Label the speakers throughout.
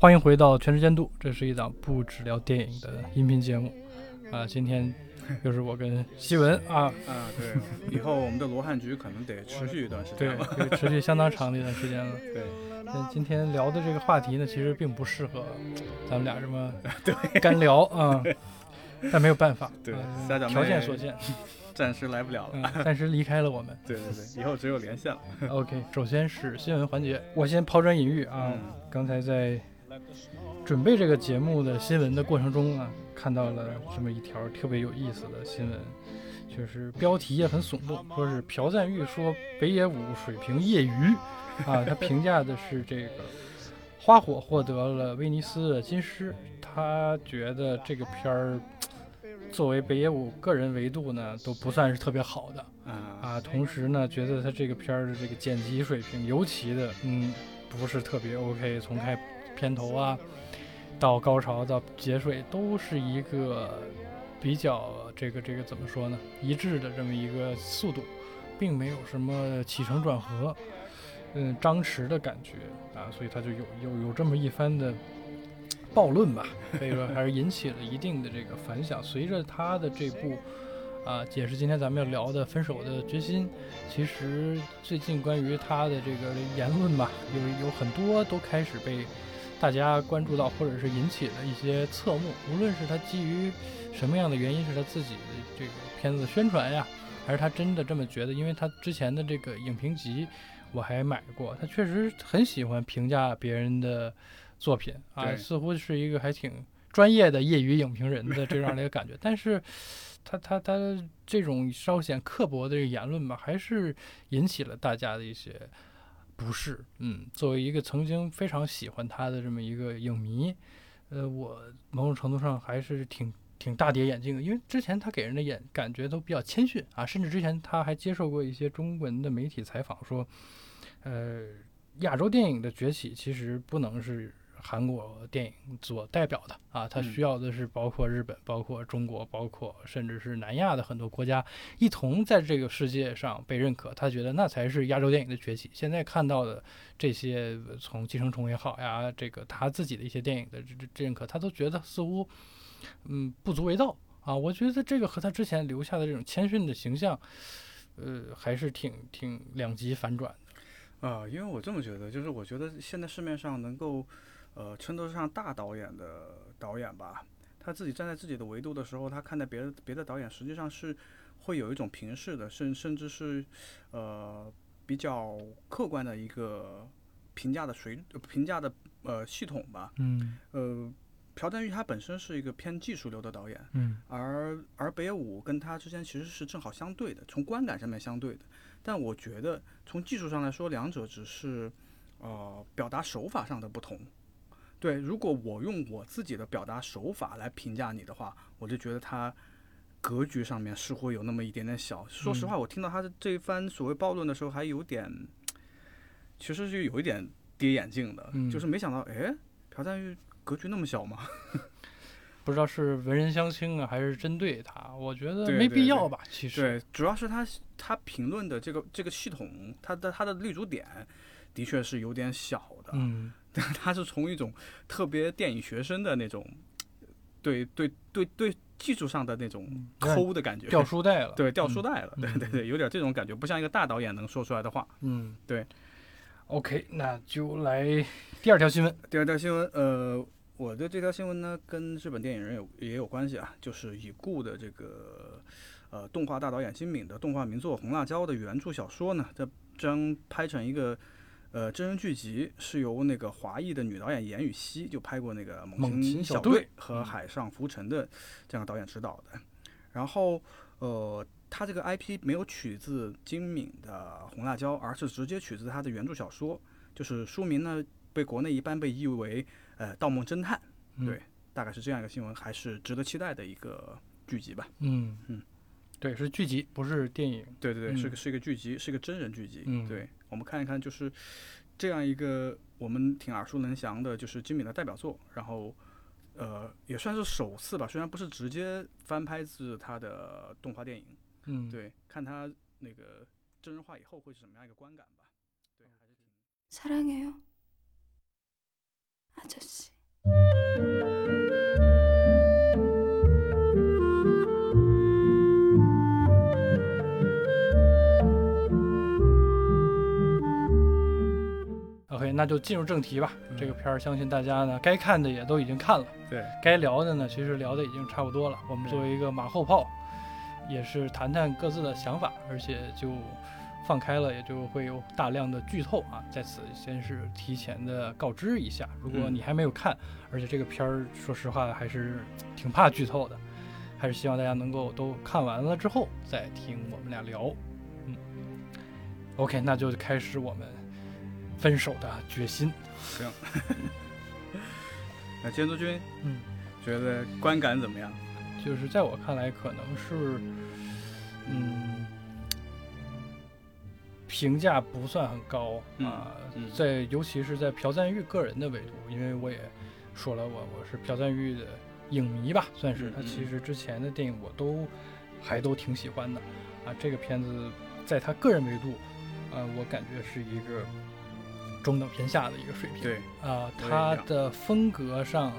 Speaker 1: 欢迎回到全时监督，这是一档不只聊电影的音频节目。啊，今天又是我跟西文啊，
Speaker 2: 啊，对，以后我们的罗汉局可能得持续一段时间了。，
Speaker 1: 会持续相当长的一段时间了。
Speaker 2: 对，
Speaker 1: 那今天聊的这个话题呢，其实并不适合咱们俩这么 干聊啊，但没有办法，
Speaker 2: 对
Speaker 1: 条件所限，
Speaker 2: 暂时来不了了。
Speaker 1: 嗯，暂时离开了我们。
Speaker 2: 对对对，以后只有连线了。
Speaker 1: OK，首先是新闻环节，我先抛砖引玉啊。
Speaker 2: 嗯
Speaker 1: 刚才在准备这个节目的新闻的过程中啊，看到了这么一条特别有意思的新闻，就是标题也很耸动，说是朴赞玉说北野武水平业余啊，他评价的是这个花火获得了威尼斯的金狮，他觉得这个片儿。作为北野武个人维度呢，都不算是特别好的，
Speaker 2: 啊，
Speaker 1: 啊，同时呢，觉得他这个片儿的这个剪辑水平，尤其的，嗯，不是特别 OK。从开片头啊，到高潮到结尾，都是一个比较这个这个怎么说呢，一致的这么一个速度，并没有什么起承转合，嗯，张弛的感觉啊，所以他就有有有这么一番的暴论吧，可以说还是引起了一定的这个反响。随着他的这部啊，解释今天咱们要聊的《分手的决心》，其实最近关于他的这个言论吧，有有很多都开始被大家关注到，或者是引起了一些侧目。无论是他基于什么样的原因，是他自己的这个片子的宣传呀，还是他真的这么觉得？因为他之前的这个影评集我还买过，他确实很喜欢评价别人的作品 啊，似乎是一个还挺专业的业余影评人的这样的一个感觉。但是他他他这种稍显刻薄的这个言论吧，还是引起了大家的一些不是。嗯，作为一个曾经非常喜欢他的这么一个影迷，呃，我某种程度上还是挺挺大跌眼镜的，因为之前他给人的眼感觉都比较谦逊啊，甚至之前他还接受过一些中文的媒体采访说，呃，亚洲电影的崛起其实不能是韩国电影所代表的啊，它
Speaker 2: 嗯
Speaker 1: 需要的是包括日本、包括中国、包括甚至是南亚的很多国家一同在这个世界上被认可。他觉得那才是亚洲电影的崛起。现在看到的这些，呃从《寄生虫》也好呀，这个他自己的一些电影的这这这认可，他都觉得似乎嗯不足为道啊。我觉得这个和他之前留下的这种谦逊的形象，呃，还是挺挺两极反转的。
Speaker 2: 啊，因为我这么觉得，就是我觉得现在市面上能够，呃，称得上大导演的导演吧，他自己站在自己的维度的时候，他看待别的别的导演，实际上是会有一种平视的，甚甚至是呃比较客观的一个评价的水呃评价的呃系统吧。
Speaker 1: 嗯
Speaker 2: 呃，朴赞玉他本身是一个偏技术流的导演，
Speaker 1: 嗯
Speaker 2: 而而北野武跟他之间其实是正好相对的，从观感上面相对的。但我觉得从技术上来说，两者只是呃表达手法上的不同。对，如果我用我自己的表达手法来评价你的话，我就觉得他格局上面似乎有那么一点点小。说实话，我听到他的这一番所谓暴论的时候，还有点，其实是有一点跌眼镜的，
Speaker 1: 嗯
Speaker 2: 就是没想到，哎，朴赞玉格局那么小吗？
Speaker 1: 不知道是文人相轻啊，还是针对他，我觉得没
Speaker 2: 对对对
Speaker 1: 必要吧。其实，
Speaker 2: 对，主要是他他评论的这个这个系统，他的他的立足点的确是有点小的。
Speaker 1: 嗯，
Speaker 2: 他是从一种特别电影学生的那种，对对对对技术上的那种抠的感觉，
Speaker 1: 掉书袋了。
Speaker 2: 对掉
Speaker 1: 嗯
Speaker 2: 书袋了，对
Speaker 1: 嗯
Speaker 2: 对对，有点这种感觉，不像一个大导演能说出来的话。
Speaker 1: 嗯，
Speaker 2: 对。
Speaker 1: OK，那就来第二条新闻。
Speaker 2: 第二条新闻，呃，我的这条新闻呢，跟日本电影人有也有关系啊，就是已故的这个呃动画大导演金敏的动画名作《红辣椒》的原著小说呢，这将拍成一个呃真人剧集，是由那个华裔的女导演严雨希就拍过那个《
Speaker 1: 猛
Speaker 2: 猛禽
Speaker 1: 禽小队》
Speaker 2: 和
Speaker 1: 嗯《
Speaker 2: 海上浮沉》的这样的导演指导的，然后呃。他这个 IP 没有取自金敏的《红辣椒》，而是直接取自他的原著小说，就是书名呢被国内一般被译为呃《盗梦侦探》，
Speaker 1: 嗯
Speaker 2: 对，大概是这样一个新闻，还是值得期待的一个剧集吧。
Speaker 1: 嗯
Speaker 2: 嗯，
Speaker 1: 对，是剧集，不是电影。
Speaker 2: 对对对，是
Speaker 1: 嗯
Speaker 2: 个是一个剧集，是一个真人剧集。
Speaker 1: 嗯
Speaker 2: 对，我们看一看，就是 这样一个我们挺耳熟能详的，就是金敏的代表作，然后呃也算是首次吧，虽然不是直接翻拍自他的动画电影，
Speaker 1: 嗯，
Speaker 2: 对，看他那个真人化以后会是什么样一个观感吧。对，还是挺。
Speaker 3: 사랑해요 아저씨
Speaker 1: ，OK，那就进入正题吧。
Speaker 2: 嗯
Speaker 1: 这个片儿，相信大家呢该看的也都已经看了，
Speaker 2: 对，
Speaker 1: 该聊的呢其实聊的已经差不多了。我们作为一个马后炮，也是谈谈各自的想法，而且就放开了，也就会有大量的剧透啊。在此先是提前的告知一下，如果
Speaker 2: 嗯
Speaker 1: 你还没有看，而且这个片儿说实话还是挺怕剧透的，还是希望大家能够都看完了之后再听我们俩聊。嗯，OK，那就开始我们分手的决心。
Speaker 2: 行 那监督君
Speaker 1: 嗯，
Speaker 2: 觉得观感怎么样？
Speaker 1: 就是在我看来，可能是，嗯，评价不算很高
Speaker 2: 嗯
Speaker 1: 啊、
Speaker 2: 嗯
Speaker 1: 在尤其是在朴赞玉个人的维度，因为我也说了我我是朴赞玉的影迷吧，算是他其实之前的电影我都还都挺喜欢的啊。这个片子在他个人维度，啊，我感觉是一个中等偏下的一个水平。
Speaker 2: 对，
Speaker 1: 啊，他的风格上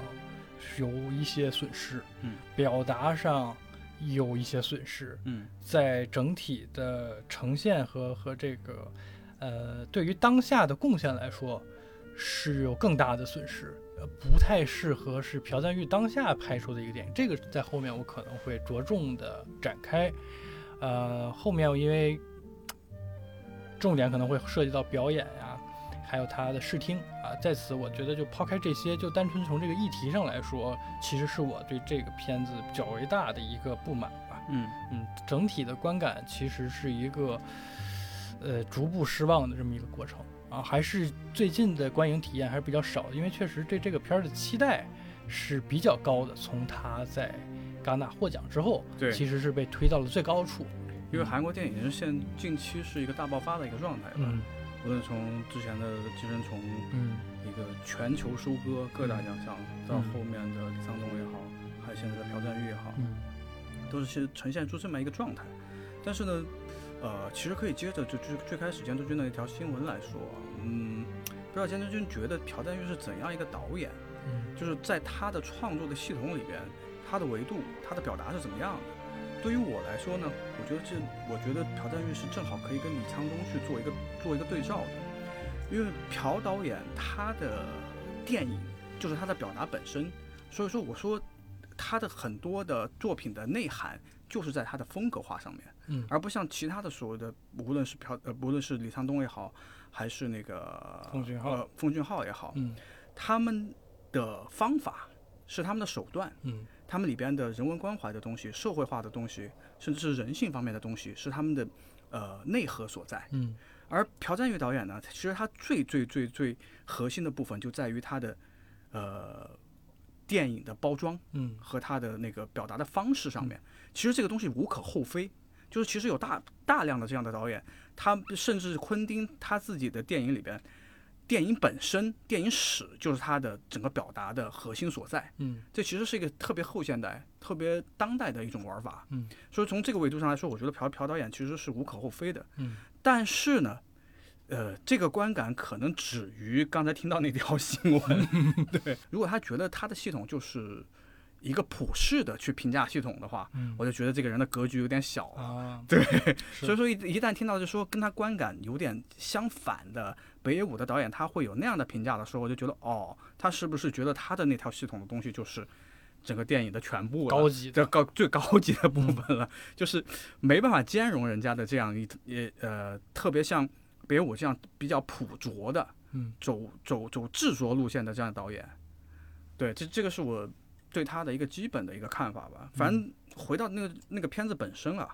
Speaker 1: 有一些损失，
Speaker 2: 嗯，
Speaker 1: 表达上有一些损失，
Speaker 2: 嗯
Speaker 1: 在整体的呈现和和这个呃，对于当下的贡献来说，是有更大的损失，呃，不太适合是朴赞玉当下拍出的一个电影。这个在后面我可能会着重的展开，呃，后面因为重点可能会涉及到表演呀、还有他的视听啊，在此我觉得就抛开这些，就单纯从这个议题上来说，其实是我对这个片子较为大的一个不满吧。
Speaker 2: 嗯
Speaker 1: 嗯，整体的观感其实是一个呃逐步失望的这么一个过程啊，还是最近的观影体验还是比较少的，因为确实对这个片儿的期待是比较高的，从他在戛纳获奖之后，
Speaker 2: 对
Speaker 1: 其实是被推到了最高处。
Speaker 2: 因为韩国电影是现近期是一个大爆发的一个状态吧，
Speaker 1: 嗯
Speaker 2: 无论从之前的《寄生虫》
Speaker 1: 嗯
Speaker 2: 一个全球收割各大奖项，到
Speaker 1: 嗯
Speaker 2: 后面的李沧东也好，还有现在的朴赞玉也好，
Speaker 1: 嗯
Speaker 2: 都是现呈现出这么一个状态。但是呢，呃，其实可以接着就最最开始监督君的一条新闻来说，嗯，不知道监督君觉得朴赞玉是怎样一个导演？
Speaker 1: 嗯
Speaker 2: 就是在他的创作的系统里边，他的维度、他的表达是怎么样的？对于我来说呢，我觉得这，我觉得朴赞玉是正好可以跟李沧东去做一个做一个对照的，因为朴导演他的电影就是他的表达本身，所以说我说他的很多的作品的内涵就是在他的风格化上面，
Speaker 1: 嗯
Speaker 2: 而不像其他的所谓的，无论是朴呃，无论是李沧东也好，还是那个
Speaker 1: 奉俊昊
Speaker 2: 呃奉俊昊也好，
Speaker 1: 嗯
Speaker 2: 他们的方法是他们的手段，
Speaker 1: 嗯
Speaker 2: 他们里边的人文关怀的东西、社会化的东西，甚至是人性方面的东西，是他们的呃内核所在。
Speaker 1: 嗯
Speaker 2: 而朴赞玉导演呢，其实他最最最最核心的部分就在于他的呃电影的包装
Speaker 1: 嗯
Speaker 2: 和他的那个表达的方式上面。其实这个东西无可厚非，就是其实有大大量的这样的导演，他甚至昆汀他自己的电影里边。电影本身，电影史就是它的整个表达的核心所在。
Speaker 1: 嗯
Speaker 2: 这其实是一个特别后现代、特别当代的一种玩法。
Speaker 1: 嗯，
Speaker 2: 所以从这个维度上来说，我觉得朴朴导演其实是无可厚非的。
Speaker 1: 嗯，
Speaker 2: 但是呢，呃，这个观感可能止于刚才听到那条新闻。对，如果他觉得他的系统就是一个普世的去评价系统的话，
Speaker 1: 嗯。
Speaker 2: 我就觉得这个人的格局有点小。了。
Speaker 1: 啊，
Speaker 2: 对，所以说一一旦听到就说跟他观感有点相反的北野武的导演，他会有那样的评价的时候，我就觉得哦，他是不是觉得他的那套系统的东西就是整个电影的全部了？
Speaker 1: 高级的。
Speaker 2: 高最高级的部分了，就是没办法兼容人家的这样一也呃特别像北野武这样比较朴拙的
Speaker 1: 嗯。
Speaker 2: 走走走制作路线的这样的导演，对，这这个是我对他的一个基本的一个看法吧。反正回到那个那个片子本身啊，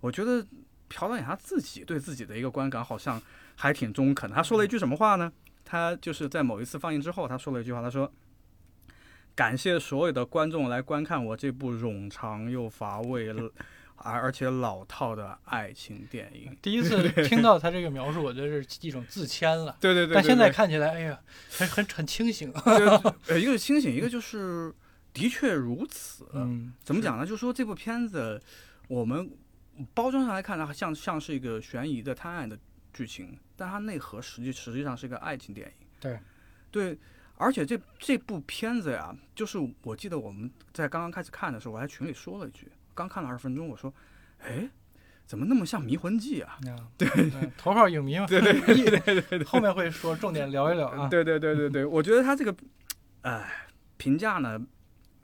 Speaker 2: 我觉得朴导演他自己对自己的一个观感好像还挺中肯。他说了一句什么话呢？他就是在某一次放映之后，他说了一句话，他说：“感谢所有的观众来观看我这部冗长又乏味、而而且老套的爱情电影。
Speaker 1: 第一次 听到他这个描述，我觉得是一种自谦了。
Speaker 2: 对对对，
Speaker 1: 但现在看起来，哎呀，很很很清醒。
Speaker 2: 呃，一个是清醒，一个就是的确如此。
Speaker 1: 嗯，
Speaker 2: 怎么讲呢？就是说这部片子，我们包装上来看，呢像像是一个悬疑的探案的剧情，但它内核实际实际上是一个爱情电影。
Speaker 1: 对，
Speaker 2: 对，而且这这部片子呀，就是我记得我们在刚刚开始看的时候，我在群里说了一句，刚看了二十分钟，我说，哎，怎么那么像《迷魂记》啊？
Speaker 1: 对，头号影迷嘛。
Speaker 2: 对对对对对，
Speaker 1: 后面会说重点聊一聊啊。
Speaker 2: 对对对对对，我觉得他这个，哎，评价呢，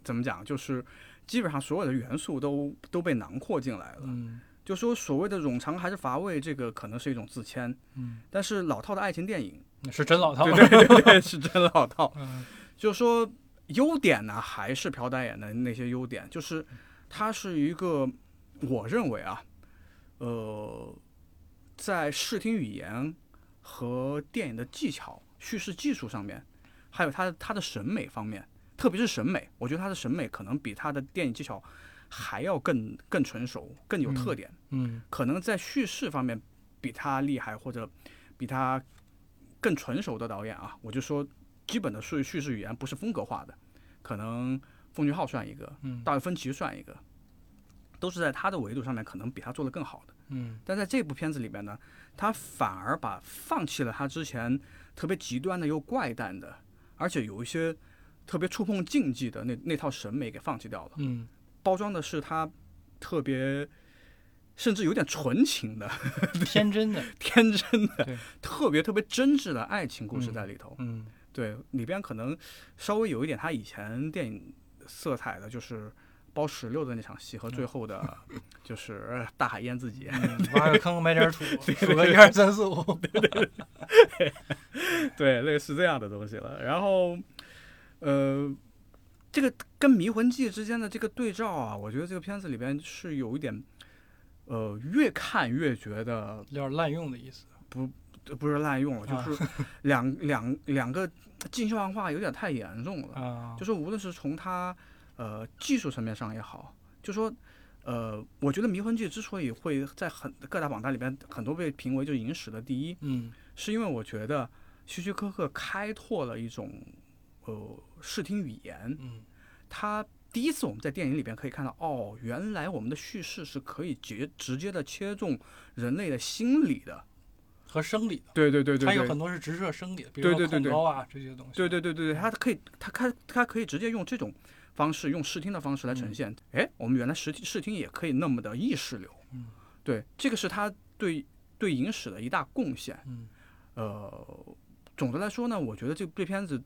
Speaker 2: 怎么讲，就是基本上所有的元素都都被囊括进来了。
Speaker 1: 嗯。
Speaker 2: 就说所谓的冗长还是乏味，这个可能是一种自谦。
Speaker 1: 嗯。
Speaker 2: 但是老套的爱情电影
Speaker 1: 是真老套。
Speaker 2: 对对对对，是真老套。
Speaker 1: 嗯。
Speaker 2: 就说优点呢，还是朴导演的那些优点，就是它是一个，我认为啊，呃，在视听语言和电影的技巧、叙事技术上面，还有他他的审美方面，特别是审美，我觉得他的审美可能比他的电影技巧。还要更更成熟，更有特点。
Speaker 1: 嗯，
Speaker 2: 可能在叙事方面比他厉害，或者比他更成熟的导演啊，我就说基本的叙叙事语言不是风格化的，可能奉俊昊算一个，
Speaker 1: 嗯，
Speaker 2: 大卫芬奇算一个，都是在他的维度上面可能比他做的更好的。
Speaker 1: 嗯，
Speaker 2: 但在这部片子里面呢，他反而把放弃了他之前特别极端的又怪诞的，而且有一些特别触碰禁忌的那那套审美给放弃掉了。
Speaker 1: 嗯。
Speaker 2: 包装的是他特别，甚至有点纯情的、
Speaker 1: 天真的、
Speaker 2: 天真的、特别特别真挚的爱情故事在里头。
Speaker 1: 嗯，
Speaker 2: 对，里边可能稍微有一点他以前电影色彩的，就是包石榴的那场戏和最后的，就是大海淹自己，
Speaker 1: 挖个坑埋点土，数个一二三四五，
Speaker 2: 对 对对，对，类似这样的东西了。然后，呃。这个跟《迷魂记》之间的这个对照啊，我觉得这个片子里边是有一点，呃，越看越觉得
Speaker 1: 有点滥用的意思。
Speaker 2: 不，不是滥用了，就是 两两两个镜像化有点太严重了。
Speaker 1: 啊，
Speaker 2: 就是无论是从它呃技术层面上也好，就说呃，我觉得《迷魂记》之所以会在很各大榜单里边很多被评为就影史的第一，
Speaker 1: 嗯，
Speaker 2: 是因为我觉得希区柯克开拓了一种。呃，视听语言，
Speaker 1: 嗯，
Speaker 2: 他第一次我们在电影里边可以看到，哦，原来我们的叙事是可以直直接的切中人类的心理的。
Speaker 1: 和生理的，
Speaker 2: 对对对对，
Speaker 1: 它有很多是直射生理的，比如说恐高啊这些东西，
Speaker 2: 对对对对对，它可以，它它它可以直接用这种方式，用视听的方式来呈现。哎，我们原来视听视听也可以那么的意识流，
Speaker 1: 嗯，
Speaker 2: 对，这个是它对对影史的一大贡献，
Speaker 1: 嗯，
Speaker 2: 呃。总的来说呢，我觉得这部片子，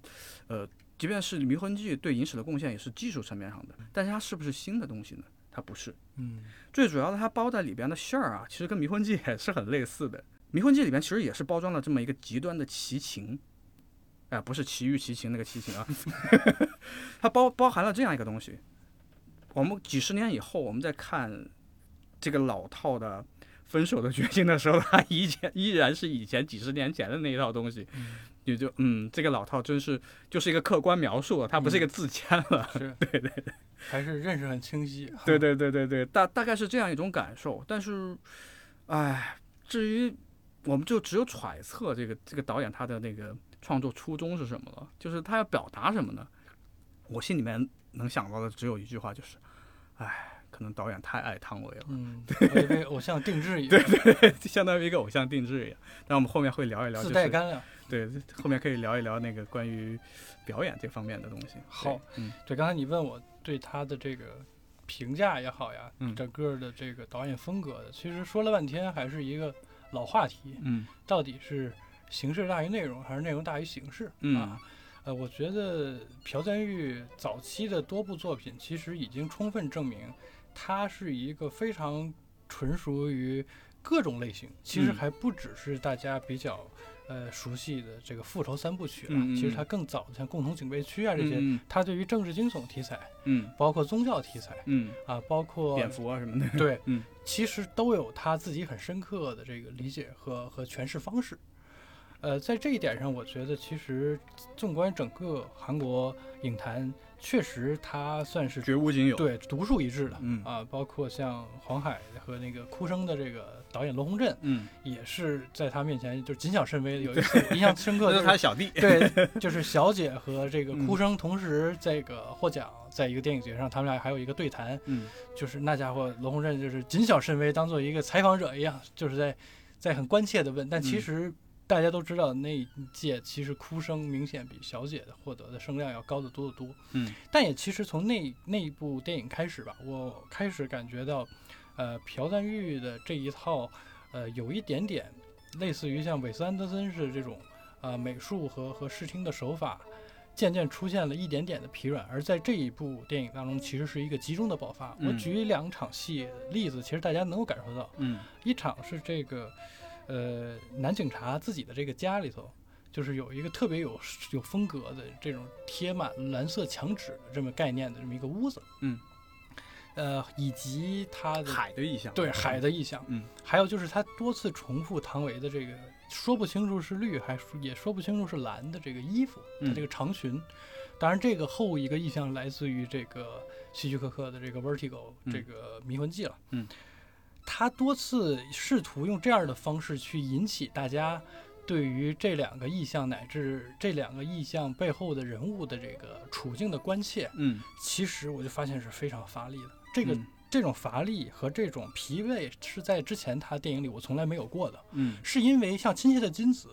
Speaker 2: 呃，即便是《迷魂记》对影史的贡献也是技术层面上的，但是它是不是新的东西呢？它不是。
Speaker 1: 嗯，
Speaker 2: 最主要的它包在里边的馅儿啊，其实跟《迷魂记》也是很类似的。《迷魂记》里边其实也是包装了这么一个极端的奇情，哎，不是奇遇奇情那个奇情啊，它包包含了这样一个东西。我们几十年以后，我们再看这个老套的。分手的决心的时候，它以前依然是以前几十年前的那一套东西，也就嗯，这个老套真是就是一个客观描述了，它不是一个自谦了，
Speaker 1: 是
Speaker 2: 对对对，
Speaker 1: 还是认识很清晰，
Speaker 2: 对对对对对，大大概是这样一种感受。但是，哎，至于我们就只有揣测这个这个导演他的那个创作初衷是什么了，就是他要表达什么呢？我心里面能想到的只有一句话，就是，哎。可能导演太爱汤唯了，
Speaker 1: 嗯，对，为偶像定制一样，
Speaker 2: 对对对，相当于一个偶像定制一样。那我们后面会聊一聊，
Speaker 1: 自带干粮，
Speaker 2: 对，后面可以聊一聊那个关于表演这方面的东西。
Speaker 1: 好，
Speaker 2: 嗯，
Speaker 1: 对，刚才你问我对他的这个评价也好呀，嗯整个的这个导演风格的，其实说了半天还是一个老话题，
Speaker 2: 嗯，
Speaker 1: 到底是形式大于内容，还是内容大于形式？啊，呃，我觉得朴赞玉早期的多部作品其实已经充分证明。他是一个非常纯熟于各种类型，其实还不只是大家比较呃熟悉的这个复仇三部曲了。其实它更早的，像共同警备区啊这些，它对于政治惊悚题材，
Speaker 2: 嗯，
Speaker 1: 包括宗教题材，
Speaker 2: 嗯
Speaker 1: 啊，包括
Speaker 2: 蝙蝠啊什么的，
Speaker 1: 对，
Speaker 2: 嗯，
Speaker 1: 其实都有他自己很深刻的这个理解和和诠释方式。呃，在这一点上，我觉得其实纵观整个韩国影坛，确实他算是
Speaker 2: 绝无仅有。
Speaker 1: 对独树一帜的。
Speaker 2: 嗯
Speaker 1: 啊，包括像黄海和那个哭声的这个导演罗洪镇，
Speaker 2: 嗯，
Speaker 1: 也是在他面前就谨小慎微的。有一次我印象深刻，
Speaker 2: 那
Speaker 1: 就是是
Speaker 2: 他小弟。
Speaker 1: 对，就是小姐和这个
Speaker 2: 嗯
Speaker 1: 哭声同时这个获奖，在一个电影节上，他们俩还有一个对谈，
Speaker 2: 嗯
Speaker 1: 就是那家伙罗洪镇就是谨小慎微，当做一个采访者一样，就是在在很关切的问，但其
Speaker 2: 嗯
Speaker 1: 实大家都知道那一届其实哭声明显比小姐的获得的声量要高得多得多，
Speaker 2: 嗯
Speaker 1: 但也其实从那那一部电影开始吧，我开始感觉到，呃，朴赞玉的这一套，呃，有一点点类似于像韦斯安德森式这种，呃，美术和和视听的手法，渐渐出现了一点点的疲软。而在这一部电影当中，其实是一个集中的爆发。我
Speaker 2: 嗯
Speaker 1: 举两场戏例子，其实大家能够感受到，
Speaker 2: 嗯
Speaker 1: 一场是这个，呃，男警察自己的这个家里头，就是有一个特别有有风格的这种贴满蓝色墙纸的这么概念的这么一个屋子，
Speaker 2: 嗯，
Speaker 1: 呃，以及他的
Speaker 2: 海的意象。
Speaker 1: 对海的意象，
Speaker 2: 嗯，
Speaker 1: 还有就是他多次重复唐维的这个说不清楚是绿还是也说不清楚是蓝的这个衣服，他
Speaker 2: 嗯
Speaker 1: 这个长裙。当然，这个后一个意象来自于这个希区柯克的这个《Vertigo》
Speaker 2: 嗯
Speaker 1: 这个迷魂记了。
Speaker 2: 嗯，
Speaker 1: 他多次试图用这样的方式去引起大家对于这两个意象乃至这两个意象背后的人物的这个处境的关切。
Speaker 2: 嗯
Speaker 1: 其实我就发现是非常乏力的。这个、
Speaker 2: 嗯
Speaker 1: 这种乏力和这种疲惫是在之前他电影里我从来没有过的，
Speaker 2: 嗯
Speaker 1: 是因为像《亲切的金子》、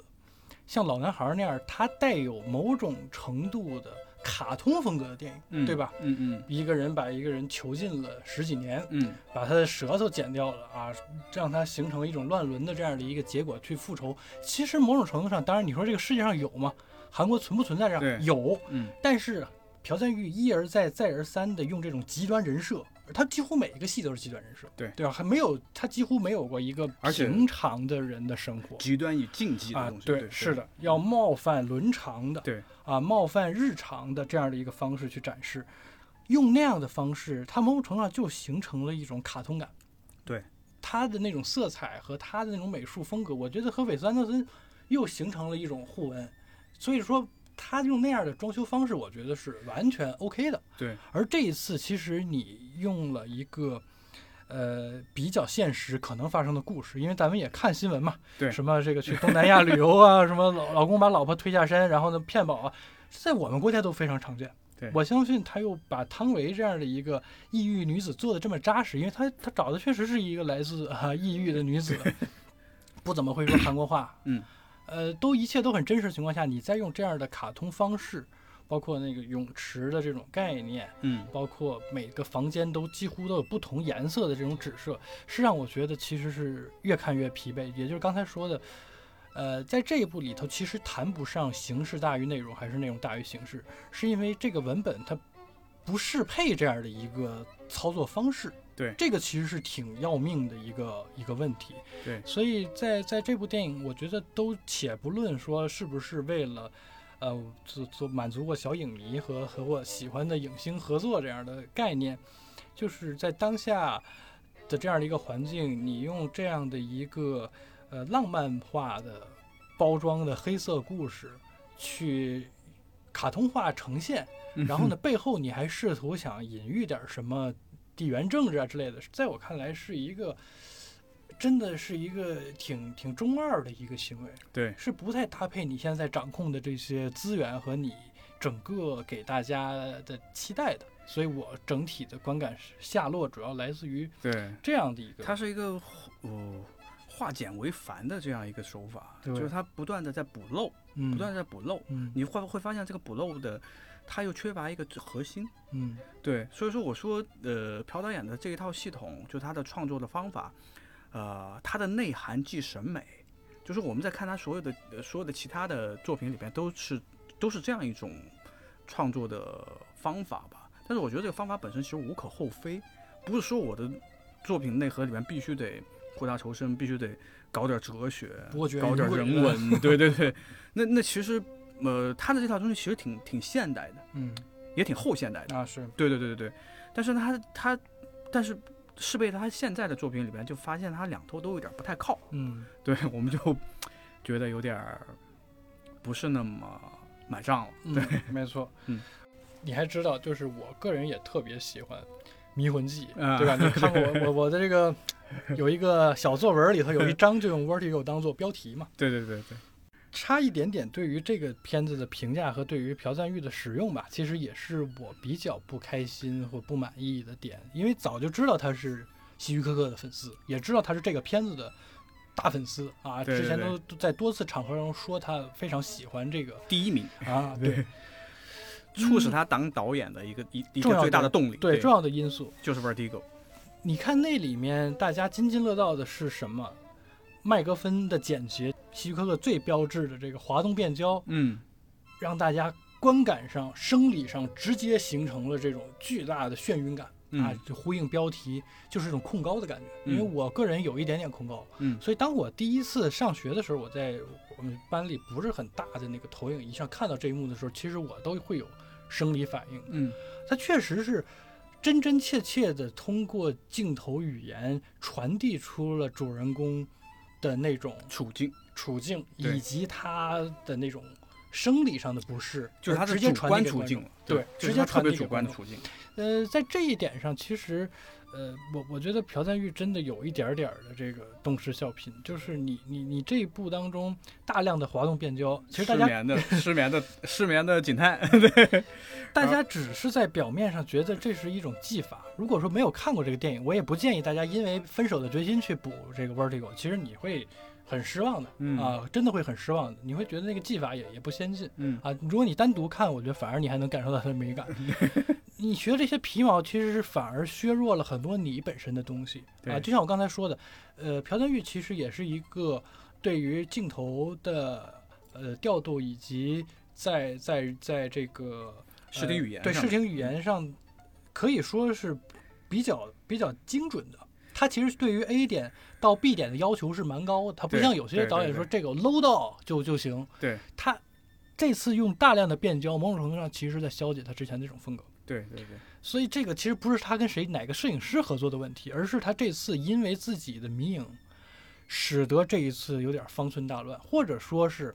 Speaker 1: 像《老男孩》那样，他带有某种程度的卡通风格的电影，
Speaker 2: 嗯，
Speaker 1: 对吧？？
Speaker 2: 嗯嗯
Speaker 1: 一个人把一个人囚禁了十几年，
Speaker 2: 嗯
Speaker 1: 把他的舌头剪掉了啊，让他形成一种乱伦的这样的一个结果去复仇。其实某种程度上，当然你说这个世界上有吗？韩国存不存在这样？有，
Speaker 2: 嗯
Speaker 1: 但是朴赞玉一而再、再而三的用这种极端人设，他几乎每一个戏都是极端人设，
Speaker 2: 对
Speaker 1: 对吧？还没有他几乎没有过一个平常的人的生活
Speaker 2: 极端与禁忌的
Speaker 1: 啊
Speaker 2: 东，西。
Speaker 1: 对，是的，要冒犯伦常的，
Speaker 2: 对，
Speaker 1: 啊，冒犯日常的这样的一个方式去展示，用那样的方式，它某种程度上就形成了一种卡通感。
Speaker 2: 对，
Speaker 1: 他的那种色彩和他的那种美术风格，我觉得和韦斯安德森又形成了一种互文，所以说他用那样的装修方式，我觉得是完全 OK 的。
Speaker 2: 对，
Speaker 1: 而这一次，其实你用了一个。呃，比较现实可能发生的故事，因为咱们也看新闻嘛，
Speaker 2: 对
Speaker 1: 什么这个去东南亚旅游啊，什么老老公把老婆推下山，然后呢骗保啊，在我们国家都非常常见。
Speaker 2: 对
Speaker 1: 我相信他又把汤唯这样的一个抑郁女子做的这么扎实，因为他他找的确实是一个来自啊抑郁的女子，不怎么会说韩国话，
Speaker 2: 嗯，
Speaker 1: 呃，都一切都很真实的情况下，你再用这样的卡通方式，包括那个泳池的这种概念，
Speaker 2: 嗯
Speaker 1: 包括每个房间都几乎都有不同颜色的这种纸设，是让我觉得其实是越看越疲惫。也就是刚才说的，呃，在这一部里头，其实谈不上形式大于内容，还是内容大于形式，是因为这个文本它不适配这样的一个操作方式。
Speaker 2: 对
Speaker 1: 这个其实是挺要命的一个一个问题。
Speaker 2: 对
Speaker 1: 所以在在这部电影，我觉得都且不论说是不是为了。呃，做做满足过小影迷和和我喜欢的影星合作这样的概念，就是在当下的这样的一个环境，你用这样的一个呃浪漫化的包装的黑色故事去卡通化呈现，
Speaker 2: 嗯
Speaker 1: 然后呢，背后你还试图想隐喻点什么地缘政治啊之类的，在我看来是一个真的是一个挺挺中二的一个行为。
Speaker 2: 对，
Speaker 1: 是不太搭配你现在掌控的这些资源和你整个给大家的期待的，所以我整体的观感是下落主要来自于
Speaker 2: 对，
Speaker 1: 这样的一个，
Speaker 2: 它是一个哦化简为繁的这样一个手法，
Speaker 1: 对
Speaker 2: 就是它不断的在补漏，
Speaker 1: 嗯
Speaker 2: 不断地在补漏，
Speaker 1: 嗯
Speaker 2: 你会会发现这个补漏的，它又缺乏一个核心。
Speaker 1: 嗯
Speaker 2: 对，所以说我说，呃，朴导演的这一套系统，就他的创作的方法，呃，它的内涵即审美，就是我们在看他所有的、呃、所有的其他的作品里边，都是都是这样一种创作的方法吧。但是我觉得这个方法本身其实无可厚非，不是说我的作品内核里面必须得苦大仇深，必须得搞点哲学，搞点人文，对对对。那那其实，呃，他的这套东西其实挺挺现代的，
Speaker 1: 嗯
Speaker 2: 也挺后现代的。
Speaker 1: 啊是
Speaker 2: 对对对对对，但是他他，但是是被他现在的作品里边，就发现他两头都有点不太靠，
Speaker 1: 嗯
Speaker 2: 对，我们就觉得有点儿不是那么买账了。
Speaker 1: 对，没错。
Speaker 2: 嗯，
Speaker 1: 你还知道，就是我个人也特别喜欢《迷魂记》，
Speaker 2: 啊
Speaker 1: 对吧？你看过我我我的这个有一个小作文里头有一 章就用 Vertigo 当做标题嘛。
Speaker 2: 对对对对，
Speaker 1: 差一点点对于这个片子的评价和对于朴赞玉的使用吧，其实也是我比较不开心或不满意的点，因为早就知道他是希区柯克的粉丝，也知道他是这个片子的大粉丝啊，
Speaker 2: 对对
Speaker 1: 之前都都在多次场合中说他非常喜欢这个
Speaker 2: 第一名，
Speaker 1: 啊，对，
Speaker 2: 促使他当导演的一个一一个最大
Speaker 1: 的
Speaker 2: 的动力，
Speaker 1: 对重要的因素。
Speaker 2: 就是 Vertigo。
Speaker 1: 你看那里面大家津津乐道的是什么？麦格芬的简洁，希区柯克最标志的这个滑动变焦，
Speaker 2: 嗯，
Speaker 1: 让大家观感上、生理上直接形成了这种巨大的眩晕感、啊
Speaker 2: 嗯，
Speaker 1: 就呼应标题，就是一种控高的感觉。
Speaker 2: 嗯
Speaker 1: 因为我个人有一点点控高，
Speaker 2: 嗯。
Speaker 1: 所以当我第一次上学的时候，我在我们班里不是很大的那个投影仪上看到这一幕的时候，其实我都会有生理反应。
Speaker 2: 嗯。
Speaker 1: 它确实是真真切切的通过镜头语言传递出了主人公的那种
Speaker 2: 处境
Speaker 1: 处境，以及他的那种生理上的不适，
Speaker 2: 就是他的
Speaker 1: 而直接
Speaker 2: 主观
Speaker 1: 传递给观众
Speaker 2: 处境了，
Speaker 1: 对直接传递给观众
Speaker 2: 观的处境。
Speaker 1: 呃，在这一点上，其实，呃，我我觉得朴赞玉真的有一点点儿的这个东施效颦，就是你你你这一部当中大量的滑动变焦，其实大家
Speaker 2: 失眠的失眠的失眠的警探，对
Speaker 1: 大家只是在表面上觉得这是一种技法。如果说没有看过这个电影，我也不建议大家因为《分手的决心》去补这个 Vertigo，其实你会很失望的、
Speaker 2: 嗯
Speaker 1: 啊，真的会很失望的。你会觉得那个技法也也不先进
Speaker 2: 嗯
Speaker 1: 啊。如果你单独看，我觉得反而你还能感受到它的美感。你学这些皮毛，其实是反而削弱了很多你本身的东西啊。就像我刚才说的，呃，朴赞玉其实也是一个对于镜头的呃调度以及在在在这个
Speaker 2: 视听语言
Speaker 1: 呃对视听语言上可以说是比较比较精准的。他其实对于 A 点到 B 点的要求是蛮高的，他不像有些导演说这个 low 到就就行。
Speaker 2: 对
Speaker 1: 他这次用大量的变焦，某种程度上其实在消解他之前那种风格。
Speaker 2: 对对对，
Speaker 1: 所以这个其实不是他跟谁哪个摄影师合作的问题，而是他这次因为自己的迷影，使得这一次有点方寸大乱，或者说是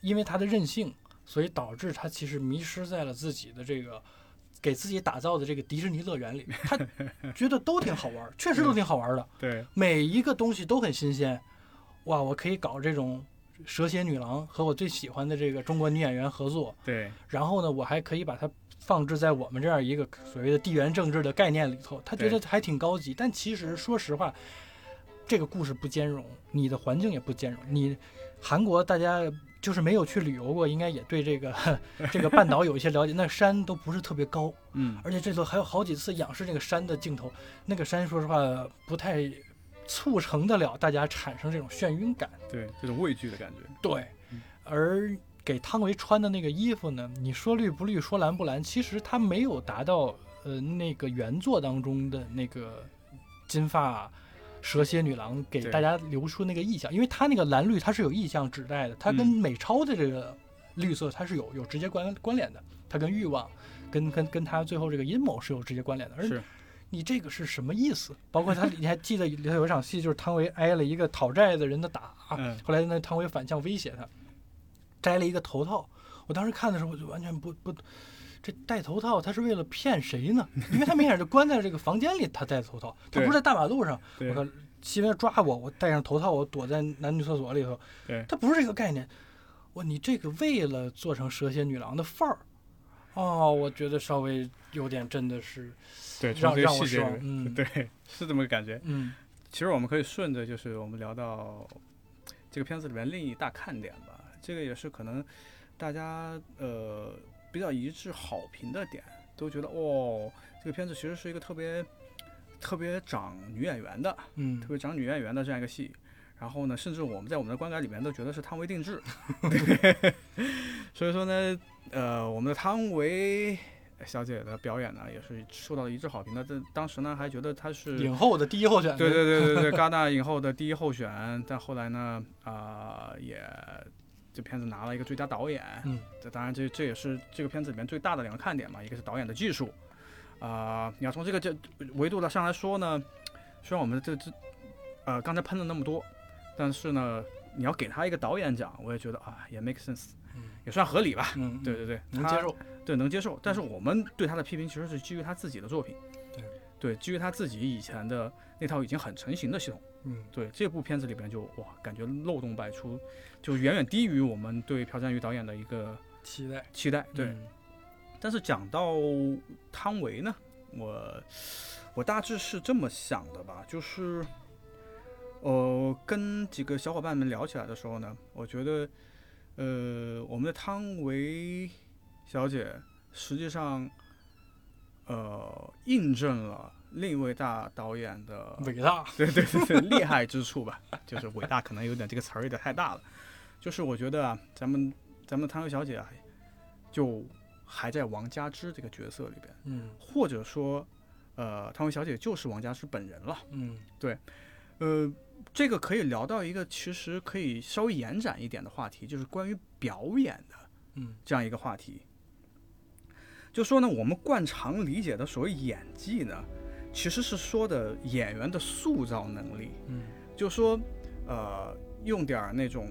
Speaker 1: 因为他的任性，所以导致他其实迷失在了自己的这个给自己打造的这个迪士尼乐园里。他觉得都挺好玩，确实都挺好玩的，
Speaker 2: 对
Speaker 1: 每一个东西都很新鲜。哇，我可以搞这种蛇蝎女郎和我最喜欢的这个中国女演员合作，
Speaker 2: 对
Speaker 1: 然后呢，我还可以把它放置在我们这样一个所谓的地缘政治的概念里头，他觉得还挺高级。但其实说实话，这个故事不兼容，你的环境也不兼容。你韩国大家就是没有去旅游过，应该也对这个这个半岛有一些了解。那山都不是特别高，
Speaker 2: 嗯
Speaker 1: 而且这次还有好几次仰视这个山的镜头，那个山说实话不太促成得了大家产生这种眩晕感。
Speaker 2: 对，这种畏惧的感觉。
Speaker 1: 对
Speaker 2: 嗯，
Speaker 1: 而给汤唯穿的那个衣服呢，你说绿不绿，说蓝不蓝，其实它没有达到呃那个原作当中的那个金发蛇蝎女郎给大家留出那个意象，因为它那个蓝绿它是有意象指代的，它跟
Speaker 2: 嗯
Speaker 1: 美钞的这个绿色它是有有直接关关联的，它跟欲望。跟跟跟它最后这个阴谋是有直接关联的，而
Speaker 2: 是
Speaker 1: 你这个是什么意思？包括他，你还记得里头有一场戏，就是汤唯挨了一个讨债的人的打，
Speaker 2: 嗯
Speaker 1: 后来那汤唯反向威胁他，摘了一个头套。我当时看的时候，我就完全不不，这戴头套他是为了骗谁呢？因为他明显就关在这个房间里，他戴头套，他不是在大马路上。我靠，西边抓我，我戴上头套，我躲在男女厕所里头，
Speaker 2: 对
Speaker 1: 他不是这个概念。哇，你这个为了做成蛇蝎女郎的范儿，哦，我觉得稍微有点真的是
Speaker 2: 对，从
Speaker 1: 让我失望。嗯，
Speaker 2: 对，是这么个感觉。
Speaker 1: 嗯
Speaker 2: 其实我们可以顺着，就是我们聊到这个片子里面另一大看点吧。这个也是可能大家呃比较一致好评的点，都觉得哦，这个片子其实是一个特别特别长女演员的，
Speaker 1: 嗯
Speaker 2: 特别长女演员的这样一个戏。然后呢，甚至我们在我们的观感里面都觉得是汤唯定制。对所以说呢，呃，我们的汤唯小姐的表演呢，也是受到了一致好评的。这当时呢，还觉得她是
Speaker 1: 影后的第一候选。
Speaker 2: 对对对对对，戛纳影后的第一候选，但后来呢，啊、也这片子拿了一个最佳导演。
Speaker 1: 嗯，
Speaker 2: 这当然这这也是这个片子里面最大的两个看点嘛，一个是导演的技术，啊、你要从这个这维度的上来说呢，虽然我们这这呃刚才喷了那么多，但是呢，你要给他一个导演奖，我也觉得啊也 make sense。也算合理吧。
Speaker 1: 嗯，
Speaker 2: 对对对，他
Speaker 1: 能接受。
Speaker 2: 对，能接受。但是我们对他的批评其实是基于他自己的作品，
Speaker 1: 对
Speaker 2: 对，基于他自己以前的那套已经很成型的系统。
Speaker 1: 嗯，
Speaker 2: 对，这部片子里边就哇，感觉漏洞百出，就远远低于我们对朴赞郁导演的一个
Speaker 1: 期待。
Speaker 2: 期待。对，
Speaker 1: 嗯
Speaker 2: 但是讲到汤唯呢，我我大致是这么想的吧，就是，呃，跟几个小伙伴们聊起来的时候呢，我觉得，呃，我们的汤唯小姐实际上，呃，印证了另一位大导演的
Speaker 1: 伟大。
Speaker 2: 对对对对，厉害之处吧，就是伟大可能有点这个词儿有点太大了，就是我觉得啊，咱们咱们的汤唯小姐啊，就还在王佳芝这个角色里边，
Speaker 1: 嗯。
Speaker 2: 或者说，呃，汤唯小姐就是王佳芝本人了，
Speaker 1: 嗯。对。
Speaker 2: 呃，这个可以聊到一个其实可以稍微延展一点的话题，就是关于表演的
Speaker 1: 嗯。
Speaker 2: 这样一个话题。就说呢，我们惯常理解的所谓演技呢，其实是说的演员的塑造能力。
Speaker 1: 嗯
Speaker 2: 就说，呃，用点儿那种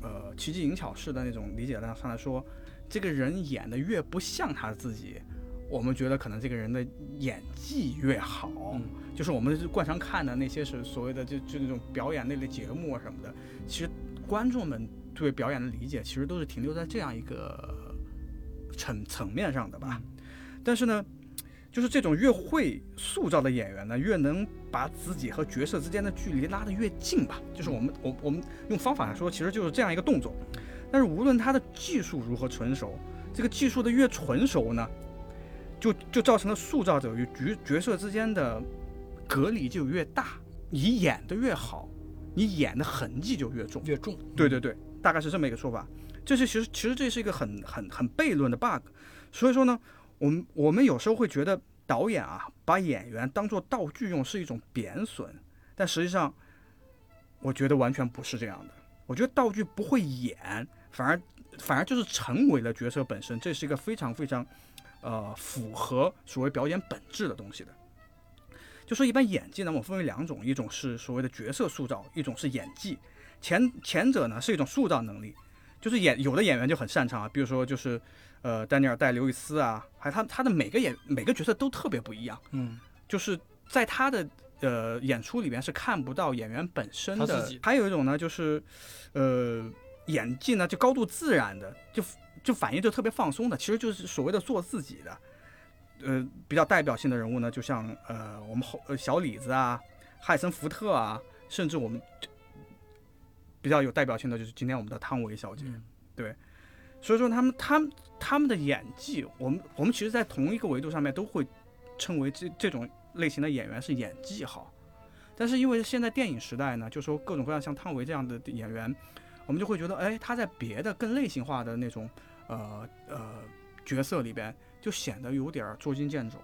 Speaker 2: 呃奇技淫巧式的那种理解上来说，这个人演的越不像他自己，我们觉得可能这个人的演技越好。
Speaker 1: 嗯
Speaker 2: 就是我们惯常看的那些是所谓的就就那种表演类的节目啊什么的，其实观众们对表演的理解其实都是停留在这样一个层层面上的吧。但是呢，就是这种越会塑造的演员呢，越能把自己和角色之间的距离拉得越近吧。就是我们我我们用方法来说，其实就是这样一个动作。但是无论他的技术如何纯熟，这个技术的越纯熟呢，就就造成了塑造者与角角色之间的隔离就越大。你演得越好，你演的痕迹就越重。
Speaker 1: 越重。
Speaker 2: 对对对，大概是这么一个说法。这是其实其实这是一个很很很悖论的 bug。所以说呢，我们我们有时候会觉得导演啊把演员当做道具用是一种贬损，但实际上我觉得完全不是这样的。我觉得道具不会演，反而反而就是成为了角色本身，这是一个非常非常呃符合所谓表演本质的东西的。就说一般演技呢，我分为两种，一种是所谓的角色塑造，一种是演技。前前者呢是一种塑造能力，就是演有的演员就很擅长啊，比如说就是呃丹尼尔戴刘易斯啊，还有他他的每个演每个角色都特别不一样，
Speaker 1: 嗯
Speaker 2: 就是在他的呃演出里边是看不到演员本身的。还有一种呢就是呃演技呢就高度自然的，就就反应就特别放松的，其实就是所谓的做自己的。呃，比较代表性的人物呢，就像呃我们后呃小李子啊、汉森福特啊，甚至我们比较有代表性的就是今天我们的汤唯小姐。
Speaker 1: 嗯
Speaker 2: 所以说他们他们他们的演技，我们我们其实，在同一个维度上面都会称为这这种类型的演员是演技好。但是因为现在电影时代呢，就说各种各样像汤唯这样的演员，我们就会觉得，哎，他在别的更类型化的那种呃呃角色里边，就显得有点儿捉襟见肘。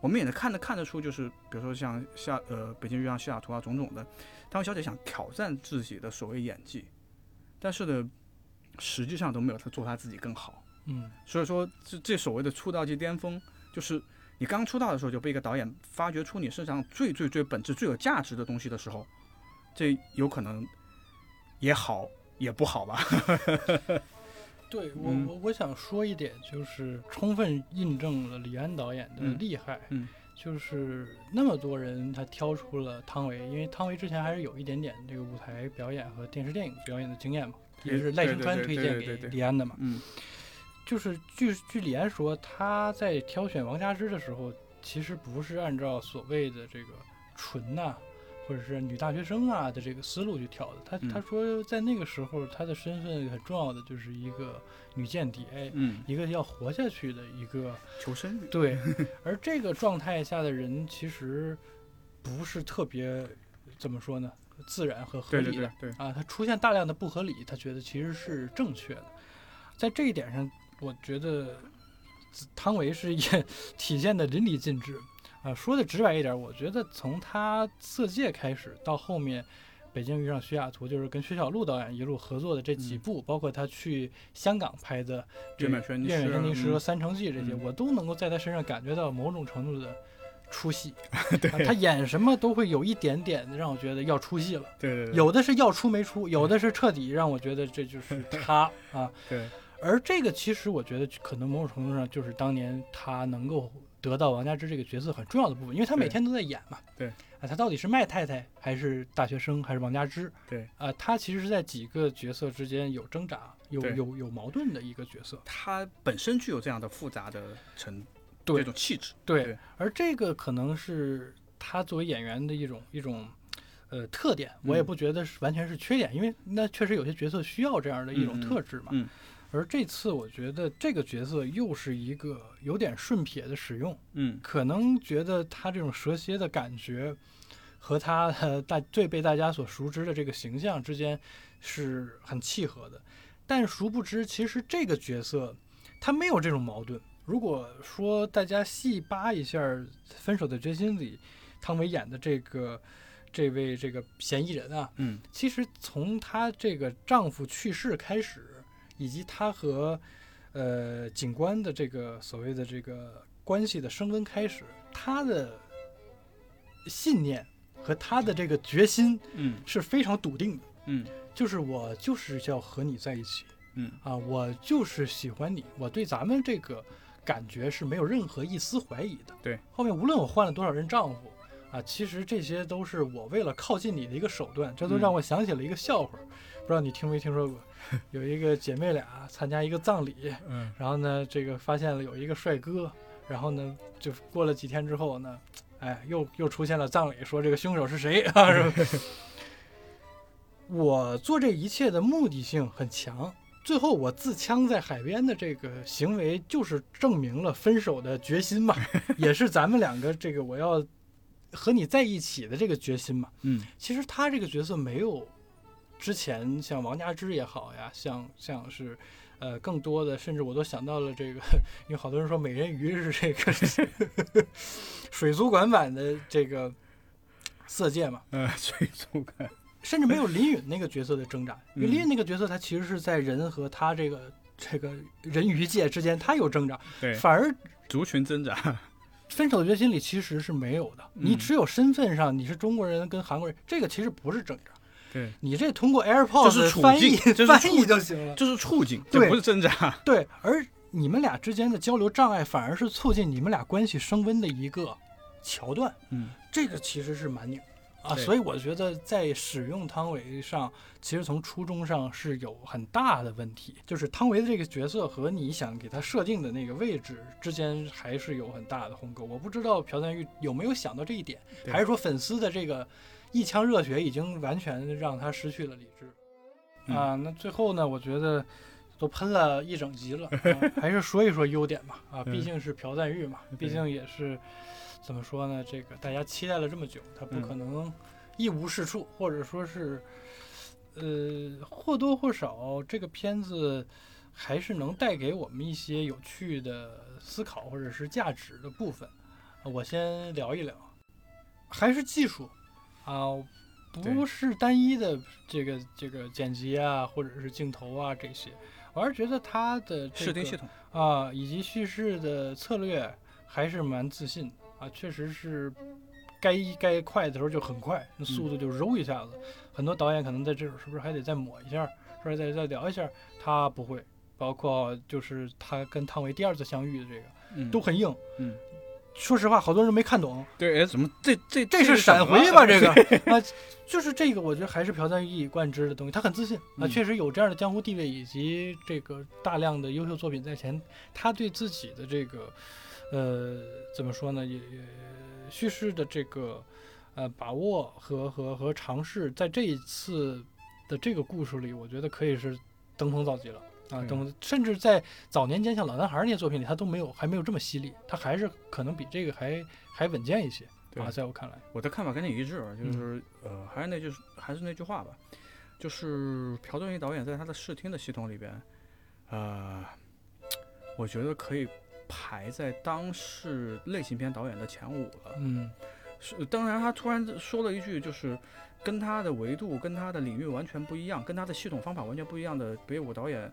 Speaker 2: 我们也能看得看得出，就是比如说像夏呃北京遇上西雅图啊种种的，汤唯小姐想挑战自己的所谓演技，但是呢，实际上都没有她做她自己更好。
Speaker 1: 嗯
Speaker 2: 所以说，这这所谓的出道即巅峰，就是你刚出道的时候就被一个导演发掘出你身上最最最本质、最有价值的东西的时候，这有可能也好也不好吧？
Speaker 1: 对我
Speaker 2: 嗯
Speaker 1: 我我想说一点，就是充分印证了李安导演的
Speaker 2: 嗯
Speaker 1: 厉害。
Speaker 2: 嗯
Speaker 1: 就是那么多人他挑出了汤唯，因为汤唯之前还是有一点点这个舞台表演和电视电影表演的经验嘛，也是赖声川推荐给李安的嘛。
Speaker 2: 嗯
Speaker 1: 就是据据李安说，他在挑选王佳芝的时候，其实不是按照所谓的这个纯呐、或者是女大学生啊的这个思路去挑的。他、
Speaker 2: 嗯
Speaker 1: 他说，在那个时候，他的身份很重要的就是一个女间谍，
Speaker 2: 嗯，
Speaker 1: 一个要活下去的一个
Speaker 2: 求生欲。
Speaker 1: 对。而这个状态下的人，其实不是特别怎么说呢，自然和合理的。
Speaker 2: 对对对，
Speaker 1: 啊，他出现大量的不合理，他觉得其实是正确的。在这一点上，我觉得汤唯是也 体现的淋漓尽致。啊，说的直白一点，我觉得从他《色戒》开始到后面，《北京遇上徐雅图》，就是跟薛晓路导演一路合作的这几
Speaker 2: 嗯
Speaker 1: 部，包括他去香港拍的《
Speaker 2: 月满轩尼
Speaker 1: 月
Speaker 2: 诗
Speaker 1: 远轩尼诗》和《
Speaker 2: 嗯
Speaker 1: 三城记》这些，
Speaker 2: 嗯
Speaker 1: 我都能够在他身上感觉到某种程度的出戏。啊他演什么都会有一点点的让我觉得要出戏了。
Speaker 2: 对对对，
Speaker 1: 有的是要出没出，有的是彻底让我觉得这就是 他啊。
Speaker 2: 对，
Speaker 1: 而这个其实我觉得可能某种程度上就是当年他能够得到王佳芝这个角色很重要的部分，因为他每天都在演嘛。
Speaker 2: 对
Speaker 1: 啊，他到底是麦太太还是大学生还是王佳芝？
Speaker 2: 对
Speaker 1: 啊，他其实是在几个角色之间有挣扎、有有有矛盾的一个角色。
Speaker 2: 他本身具有这样的复杂的成
Speaker 1: 对
Speaker 2: 这种气质。
Speaker 1: 对，
Speaker 2: 对
Speaker 1: 而这个可能是他作为演员的一种一种呃特点，我也
Speaker 2: 嗯
Speaker 1: 不觉得是完全是缺点，因为那确实有些角色需要这样的一种特质嘛。
Speaker 2: 嗯
Speaker 1: 而这次我觉得这个角色又是一个有点顺撇的使用，
Speaker 2: 嗯。
Speaker 1: 可能觉得他这种蛇蝎的感觉和他的大最被大家所熟知的这个形象之间是很契合的，但殊不知其实这个角色他没有这种矛盾。如果说大家细扒一下《分手的决心》里汤唯演的这个这位这个嫌疑人啊，
Speaker 2: 嗯。
Speaker 1: 其实从她这个丈夫去世开始，以及他和呃警官的这个所谓的这个关系的升温开始，他的信念和他的这个决心
Speaker 2: 嗯
Speaker 1: 是非常笃定的，
Speaker 2: 嗯
Speaker 1: 就是我就是要和你在一起
Speaker 2: 嗯
Speaker 1: 啊，我就是喜欢你，我对咱们这个感觉是没有任何一丝怀疑的。
Speaker 2: 对，
Speaker 1: 后面无论我换了多少任丈夫。啊，其实这些都是我为了靠近你的一个手段，这都
Speaker 2: 嗯
Speaker 1: 让我想起了一个笑话，不知道你听没听说过？有一个姐妹俩参加一个葬礼，
Speaker 2: 嗯
Speaker 1: 然后呢，这个发现了有一个帅哥，然后呢，就过了几天之后呢，哎，又又出现了葬礼，说这个凶手是谁啊？是吧？我做这一切的目的性很强，最后我自枪在海边的这个行为，就是证明了分手的决心嘛，也是咱们两个这个我要和你在一起的这个决心嘛。
Speaker 2: 嗯
Speaker 1: 其实他这个角色没有之前像王佳芝也好呀，像像是呃更多的，甚至我都想到了这个，因为好多人说美人鱼是这个 水族馆版的这个色戒嘛，
Speaker 2: 呃，水族馆。
Speaker 1: 甚至没有林允那个角色的挣扎，因为
Speaker 2: 嗯
Speaker 1: 林允那个角色他其实是在人和他这个这个人鱼界之间，他有挣扎，
Speaker 2: 对，
Speaker 1: 反而
Speaker 2: 族群挣扎。
Speaker 1: 分手的决心里其实是没有的，你
Speaker 2: 嗯
Speaker 1: 只有身份上你是中国人跟韩国人，这个其实不是挣扎。
Speaker 2: 对，
Speaker 1: 你这通过 AirPods 翻译 翻译就行了。
Speaker 2: 这是处境，这
Speaker 1: 对
Speaker 2: 不是挣扎。
Speaker 1: 对，而你们俩之间的交流障碍，反而是促进你们俩关系升温的一个桥段。
Speaker 2: 嗯
Speaker 1: 这个其实是蛮拧啊，所以我觉得在使用汤唯上，其实从初衷上是有很大的问题，就是汤唯的这个角色和你想给他设定的那个位置之间还是有很大的鸿沟。我不知道朴赞玉有没有想到这一点，还是说粉丝的这个一腔热血已经完全让他失去了理智。
Speaker 2: 嗯
Speaker 1: 啊，那最后呢，我觉得都喷了一整集了，啊还是说一说优点吧。啊，毕
Speaker 2: 嗯
Speaker 1: 竟是朴赞玉嘛，毕竟也是怎么说呢？这个大家期待了这么久，他不
Speaker 2: 嗯
Speaker 1: 可能一无是处，或者说是，呃，或多或少这个片子还是能带给我们一些有趣的思考或者是价值的部分。啊我先聊一聊，还是技术啊，不是单一的这个这个剪辑啊，或者是镜头啊这些，我还是觉得他的这个
Speaker 2: 视听系统。
Speaker 1: 啊，以及叙事的策略还是蛮自信啊，确实是该该快的时候就很快，那速度就揉一下子。很多导演可能在这儿是不是还得再抹一下，是不是再再聊一下？他不会，包括就是他跟汤唯第二次相遇的这个
Speaker 2: 嗯
Speaker 1: 都很硬。
Speaker 2: 嗯，
Speaker 1: 说实话，好多人都没看懂，
Speaker 2: 对，哎，怎么这这
Speaker 1: 这是闪回吧？这个 啊，就是这个，我觉得还是朴赞玉一以贯之的东西。他很自信啊，
Speaker 2: 嗯
Speaker 1: 确实有这样的江湖地位以及这个大量的优秀作品在前，他对自己的这个呃怎么说呢，也也叙事的这个呃把握和和和尝试，在这一次的这个故事里，我觉得可以是登峰造极了。啊，等甚至在早年间像老男孩那些作品里，他都没有还没有这么犀利，他还是可能比这个还还稳健一些
Speaker 2: 对
Speaker 1: 啊，在我看来。
Speaker 2: 我的看法跟你一致，啊就是、呃，还是那句还是那句话吧，就是朴正宇导演在他的视听的系统里边，呃，我觉得可以排在当世类型片导演的前五了。
Speaker 1: 嗯
Speaker 2: 是，当然他突然说了一句，就是跟他的维度、跟他的领域完全不一样，跟他的系统方法完全不一样的北舞导演。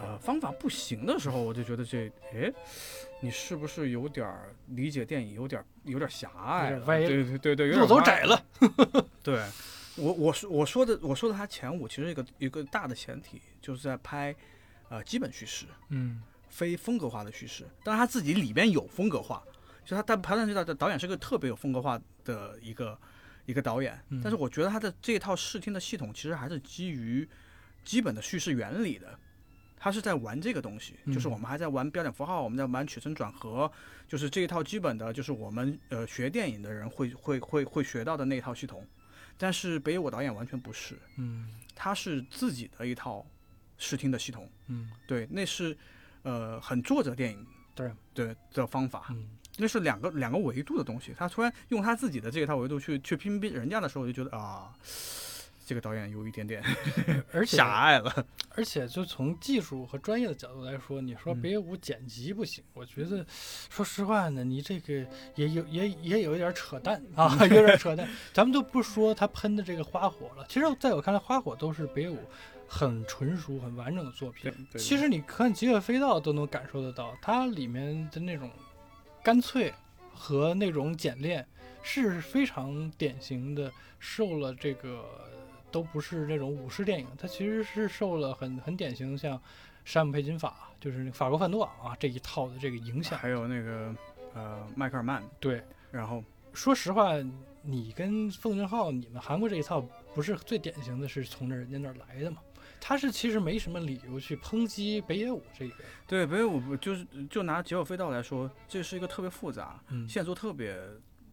Speaker 2: 呃，方法不行的时候，我就觉得这，哎，你是不是有点儿理解电影有点儿有点儿狭隘了？
Speaker 1: 歪了
Speaker 2: 对对对对，
Speaker 1: 路走窄了。
Speaker 2: 对，我我说我说的我说的他前五其实一个一个大的前提，就是在拍呃基本叙事，
Speaker 1: 嗯
Speaker 2: 非风格化的叙事。当然他自己里边有风格化，就他但朴赞郁的导演是个特别有风格化的一个一个导演，
Speaker 1: 嗯
Speaker 2: 但是我觉得他的这套视听的系统其实还是基于基本的叙事原理的。他是在玩这个东西，就是
Speaker 1: 嗯
Speaker 2: 我们还在玩标点符号，我们在玩起承转合，就是这一套基本的，就是我们呃学电影的人会会会会学到的那一套系统。但是北野武导演完全不是，
Speaker 1: 嗯。
Speaker 2: 他是自己的一套视听的系统，
Speaker 1: 嗯。
Speaker 2: 对，那是呃很作者电影
Speaker 1: 对。
Speaker 2: 对的方法，
Speaker 1: 嗯。
Speaker 2: 那是两个两个维度的东西。他突然用他自己的这一套维度去去拼逼人家的时候，我就觉得啊，这个导演有一点点
Speaker 1: 而且
Speaker 2: 狭隘了。
Speaker 1: 而且就从技术和专业的角度来说，你说
Speaker 2: 嗯
Speaker 1: 北野武剪辑不行，我觉得说实话呢，你这个也有也也有一点扯淡啊，有点扯淡。咱们都不说他喷的这个花火了，其实在我看来，花火都是北野武很纯熟、很完整的作品。其实你看《极乐飞盗》都能感受得到，它里面的那种干脆和那种简练是非常典型的，受了这个都不是那种武士电影，它其实是受了很很典型像山姆佩金法，就是那个法国贩毒网啊这一套的这个影响。
Speaker 2: 还有那个呃迈克尔曼，
Speaker 1: 对，
Speaker 2: 然后
Speaker 1: 说实话，你跟奉俊昊你们韩国这一套不是最典型的是从那人家那儿来的嘛？他是其实没什么理由去抨击北野武这个，
Speaker 2: 对北野武就是就拿《解剖飞道》来说，这是一个特别复杂、
Speaker 1: 嗯，
Speaker 2: 线索特别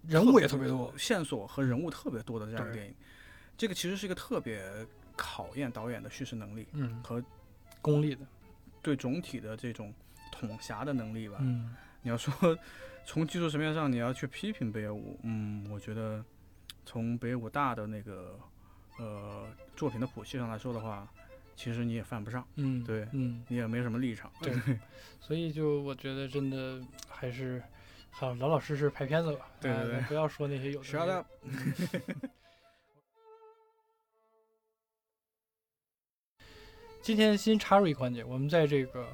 Speaker 1: 人物也特别多，
Speaker 2: 线索和人物特别多的这样的电影。这个其实是一个特别考验导演的叙事能力
Speaker 1: 嗯，
Speaker 2: 和
Speaker 1: 功力的，
Speaker 2: 对总体的这种统辖的能力吧。
Speaker 1: 嗯。
Speaker 2: 你要说从技术层面上你要去批评北野武，嗯，我觉得从北野武大的那个呃作品的谱系上来说的话，其实你也犯不上，
Speaker 1: 嗯，
Speaker 2: 对
Speaker 1: 嗯，
Speaker 2: 你也没什么立场。
Speaker 1: 对，所以就我觉得真的还是好老老实实拍片子吧，啊
Speaker 2: 对对对
Speaker 1: 不要说那些有的 今天新插入一环节，我们在这个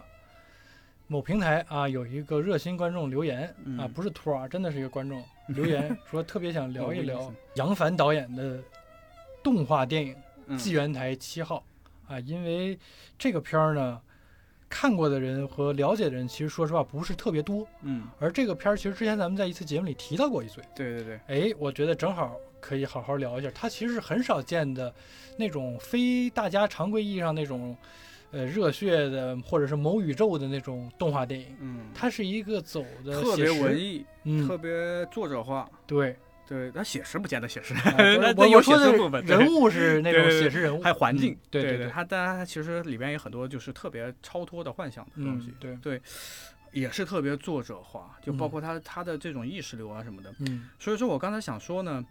Speaker 1: 某平台啊有一个热心观众留言、啊，
Speaker 2: 嗯
Speaker 1: 不是托儿啊，真的是一个观众留言 说特别想聊一
Speaker 2: 哦
Speaker 1: 聊杨凡导演的动画电影
Speaker 2: 嗯《
Speaker 1: 纪元台七号》啊，因为这个片儿呢。看过的人和了解的人，其实说实话不是特别多。
Speaker 2: 嗯，
Speaker 1: 而这个片儿，其实之前咱们在一次节目里提到过一嘴。
Speaker 2: 对对对，
Speaker 1: 哎，我觉得正好可以好好聊一下，它其实是很少见的那种非大家常规意义上那种，呃，热血的或者是某宇宙的那种动画电影。
Speaker 2: 嗯，
Speaker 1: 它是一个走的
Speaker 2: 特别文，艺，
Speaker 1: 嗯，
Speaker 2: 特别作者化。
Speaker 1: 对。
Speaker 2: 对，他写实不见得写实，
Speaker 1: 我我说的
Speaker 2: 写实部分
Speaker 1: 人物是那种写实人物，
Speaker 2: 还有环境
Speaker 1: 嗯，对
Speaker 2: 对
Speaker 1: 对，
Speaker 2: 他当然他其实里边有很多就是特别超脱的幻想的东西。
Speaker 1: 对，，对，
Speaker 2: 也是特别作者化，就包
Speaker 1: 嗯。
Speaker 2: 括他他的这种意识流啊什么的。
Speaker 1: 嗯。
Speaker 2: 所以说我刚才想说呢，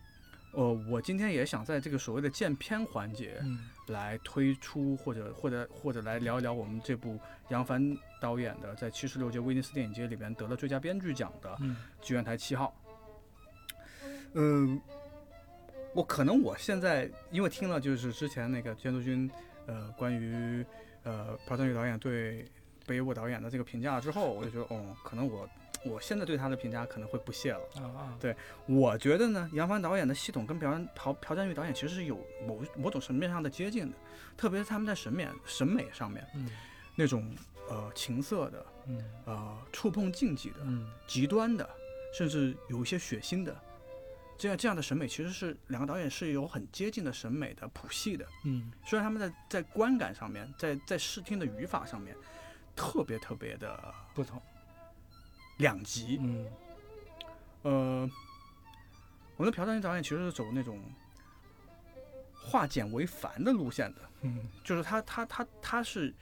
Speaker 2: 呃，我今天也想在这个所谓的见片环节
Speaker 1: 嗯
Speaker 2: 来推出或者或者或者来聊一聊我们这部杨凡导演的在七十六届威尼斯电影节里边得了最佳编剧奖的
Speaker 1: 嗯《
Speaker 2: 剧院台七号》。嗯，我可能我现在因为听了就是之前那个监督君呃关于呃朴赞郁导演对北野武导演的这个评价之后，我就觉得哦，可能我我现在对他的评价可能会不屑了。
Speaker 1: 啊啊，
Speaker 2: 对我觉得呢，杨帆导演的系统跟朴赞朴朴赞郁导演其实是有某某种层面上的接近的，特别是他们在审美审美上面
Speaker 1: 嗯
Speaker 2: 那种呃情色的、
Speaker 1: 嗯
Speaker 2: 呃触碰禁忌的、
Speaker 1: 嗯
Speaker 2: 极端的，甚至有一些血腥的，这样这样的审美其实是两个导演是有很接近的审美的谱系的。
Speaker 1: 嗯
Speaker 2: 虽然他们在在观感上面，在在视听的语法上面特别特别的
Speaker 1: 不同，
Speaker 2: 两极，
Speaker 1: 嗯。
Speaker 2: 呃，我们的朴赞郁导演其实是走那种化简为繁的路线的，
Speaker 1: 嗯。
Speaker 2: 就是他他他他是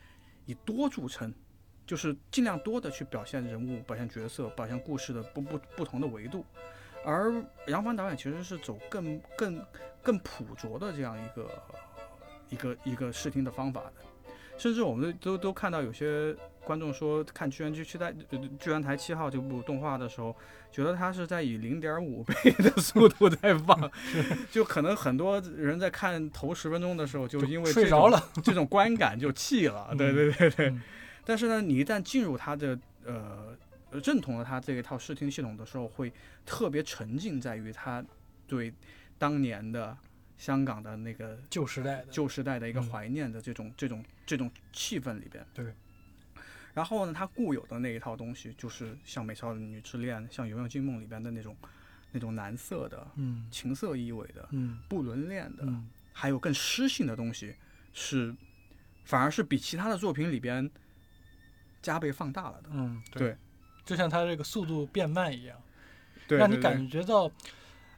Speaker 2: 以多著称，就是尽量多的去表现人物、表现角色、表现故事的不不不同的维度，而杨帆导演其实是走更更更朴拙的这样一个一个一个视听的方法的，甚至我们都都看到有些观众说看《巨人剧七代》呃《巨人台七号》这部动画的时候，觉得他是在以零点五倍的速度在放，就可能很多人在看头十分钟的时候，就因为
Speaker 1: 睡着了，
Speaker 2: 这种观感就弃了。对
Speaker 1: 嗯
Speaker 2: 对对对。
Speaker 1: 嗯
Speaker 2: 但是呢，你一旦进入他的呃认同了他这一套视听系统的时候，会特别沉浸在于他对当年的香港的那个
Speaker 1: 旧时代的，
Speaker 2: 旧时代的一个
Speaker 1: 嗯
Speaker 2: 怀念的这种、这种这种气氛里边。
Speaker 1: 对，
Speaker 2: 然后呢，他固有的那一套东西，就是像《美少女之恋》、像《游泳惊梦》里边的那种那种蓝色的、
Speaker 1: 嗯
Speaker 2: 情色意味的、
Speaker 1: 嗯
Speaker 2: 不伦恋的，
Speaker 1: 嗯
Speaker 2: 还有更诗性的东西，是反而是比其他的作品里边加倍放大了的。
Speaker 1: 嗯，
Speaker 2: 对，
Speaker 1: 就像他这个速度变慢一样，
Speaker 2: 对，
Speaker 1: 让你感觉到，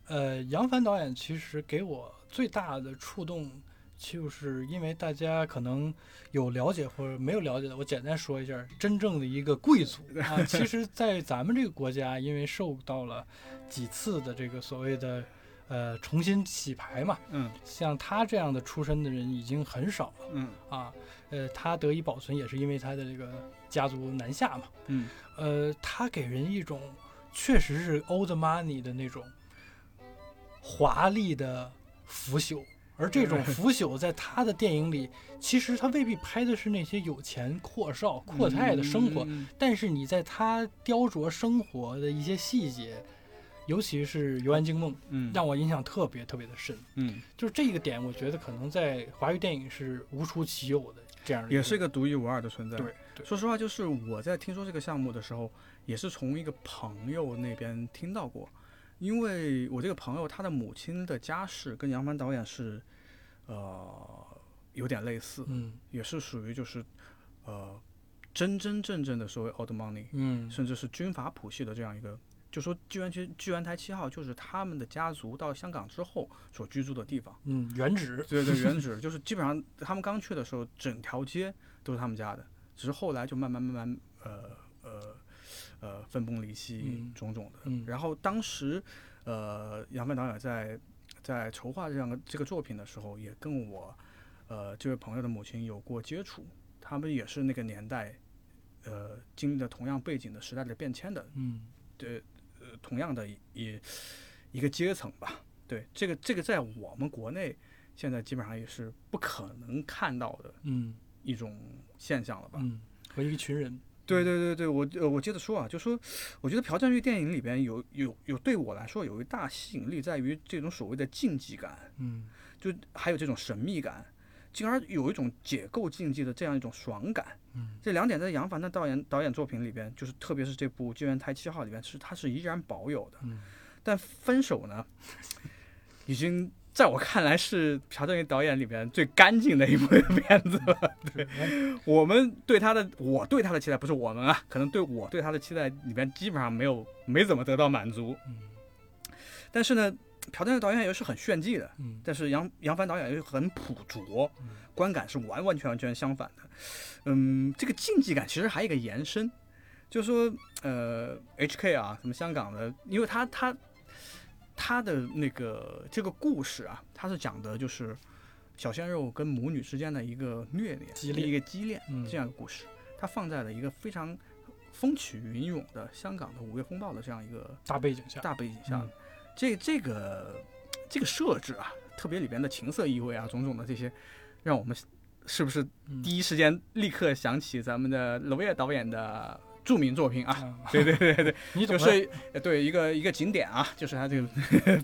Speaker 1: 呃，杨帆导演其实给我最大的触动，就是因为大家可能有了解或者没有了解的，我简单说一下，真正的一个贵族 啊，其实，在咱们这个国家，因为受到了几次的这个所谓的呃重新洗牌嘛，
Speaker 2: 嗯。
Speaker 1: 像他这样的出身的人已经很少了
Speaker 2: 嗯。
Speaker 1: 啊，呃，他得以保存也是因为他的这个家族南下嘛，
Speaker 2: 嗯。
Speaker 1: 呃，他给人一种确实是 old money 的那种华丽的腐朽，而这种 腐朽在他的电影里，其实他未必拍的是那些有钱阔少阔太的生活，
Speaker 2: 嗯
Speaker 1: 但是你在他雕琢生活的一些细节，尤其是《游园惊梦》，
Speaker 2: 嗯
Speaker 1: 让我印象特别特别的深。
Speaker 2: 嗯，
Speaker 1: 就是这个点，我觉得可能在华语电影是无出其有的这样的
Speaker 2: 也是一个独一无二的存在。
Speaker 1: 对对
Speaker 2: 说实话，就是我在听说这个项目的时候，也是从一个朋友那边听到过，因为我这个朋友他的母亲的家世跟杨帆导演是，呃，有点类似，
Speaker 1: 嗯
Speaker 2: 也是属于就是，呃，真真正正的所谓 old money，
Speaker 1: 嗯
Speaker 2: 甚至是军阀谱系的这样一个。就说巨源区巨源台七号就是他们的家族到香港之后所居住的地方，
Speaker 1: 嗯，原址
Speaker 2: 对对，原址就是基本上他们刚去的时候，整条街都是他们家的，只是后来就慢慢慢慢呃呃呃分崩离析
Speaker 1: 嗯
Speaker 2: 种种的。
Speaker 1: 嗯
Speaker 2: 然后当时呃杨帆导演在在筹划这样的这个作品的时候，也跟我呃这位朋友的母亲有过接触，他们也是那个年代呃经历了同样背景的时代的变迁的
Speaker 1: 嗯
Speaker 2: 呃同样的一一一个阶层吧。对，这个这个在我们国内现在基本上也是不可能看到的
Speaker 1: 嗯
Speaker 2: 一种现象了吧？
Speaker 1: 嗯，和一群人，
Speaker 2: 对对对对，我呃我接着说啊，就说我觉得朴赞玉电影里边有有有对我来说有一大吸引力在于这种所谓的竞技感，
Speaker 1: 嗯
Speaker 2: 就还有这种神秘感，进而有一种解构竞技的这样一种爽感。
Speaker 1: 嗯
Speaker 2: 这两点在杨凡的导演导演作品里边，就是特别是这部《救援台七号》里边，是它是依然保有的。
Speaker 1: 嗯
Speaker 2: 但分手呢，已经在我看来是朴正宇导演里边最干净的一部 片子了。对，我们对他的，我对他的期待不是我们啊，可能对我对他的期待里边基本上没有没怎么得到满足。
Speaker 1: 嗯
Speaker 2: 但是呢，朴正宇导演又是很炫技的，
Speaker 1: 嗯
Speaker 2: 但是杨杨帆导演又很朴拙
Speaker 1: 嗯，
Speaker 2: 观感是完完全完全相反的。嗯，这个竞技感其实还有一个延伸，就是说，呃，HK 啊，什么香港的，因为他他他的那个这个故事啊，他是讲的就是小鲜肉跟母女之间的一个虐恋，
Speaker 1: 激烈。
Speaker 2: 一个激恋
Speaker 1: 嗯。
Speaker 2: 这样的故事，它放在了一个非常风起云涌的香港的五月风暴的这样一个
Speaker 1: 大背景下，
Speaker 2: 大背景下，
Speaker 1: 嗯。
Speaker 2: 这这个这个设置啊，特别里边的情色意味啊，种种的这些，让我们是不是
Speaker 1: 嗯。
Speaker 2: 第一时间立刻想起咱们的娄烨导演的著名作品啊？
Speaker 1: 啊，
Speaker 2: 对对对对，
Speaker 1: 你
Speaker 2: 就是呃对一个一个景点啊，就是他这个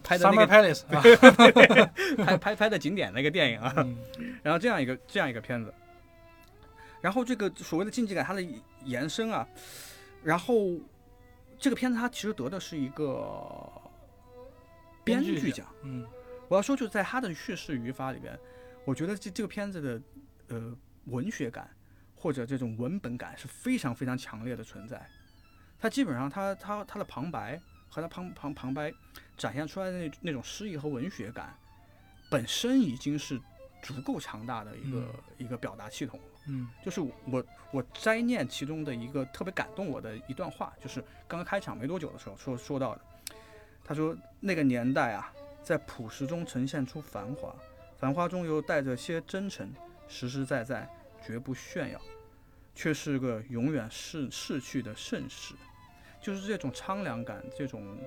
Speaker 2: 拍的那个
Speaker 1: Palace 啊，
Speaker 2: 拍 拍拍的景点那个电影啊，
Speaker 1: 嗯。
Speaker 2: 然后这样一个这样一个片子，然后这个所谓的竞技感它的延伸啊，然后这个片子它其实得的是一个编
Speaker 1: 剧
Speaker 2: 剧奖。
Speaker 1: 嗯。
Speaker 2: 我要说，就在它的叙事语法里边，我觉得这这个片子的呃文学感或者这种文本感是非常非常强烈的存在。它基本上它它它的旁白和它旁旁旁白展现出来的那那种诗意和文学感，本身已经是足够强大的一个、一个表达系统了。
Speaker 1: 嗯
Speaker 2: 就是我我摘念其中的一个特别感动我的一段话，就是刚刚开场没多久的时候说说到的。他说那个年代啊，在朴实中呈现出繁华，繁华中又带着些真诚，实实在在，绝不炫耀，却是个永远逝逝去的盛世。就是这种苍凉感，这种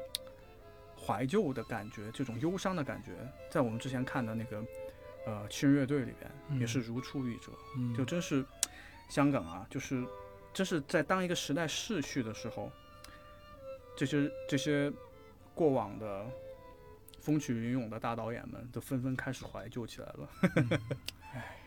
Speaker 2: 怀旧的感觉，这种忧伤的感觉，在我们之前看的那个呃七人乐队里边也是如出一辙。
Speaker 1: 嗯，
Speaker 2: 就真是香港啊，就是真是在当一个时代逝去的时候，这些这些过往的风起云涌的大导演们都纷纷开始怀旧起来了。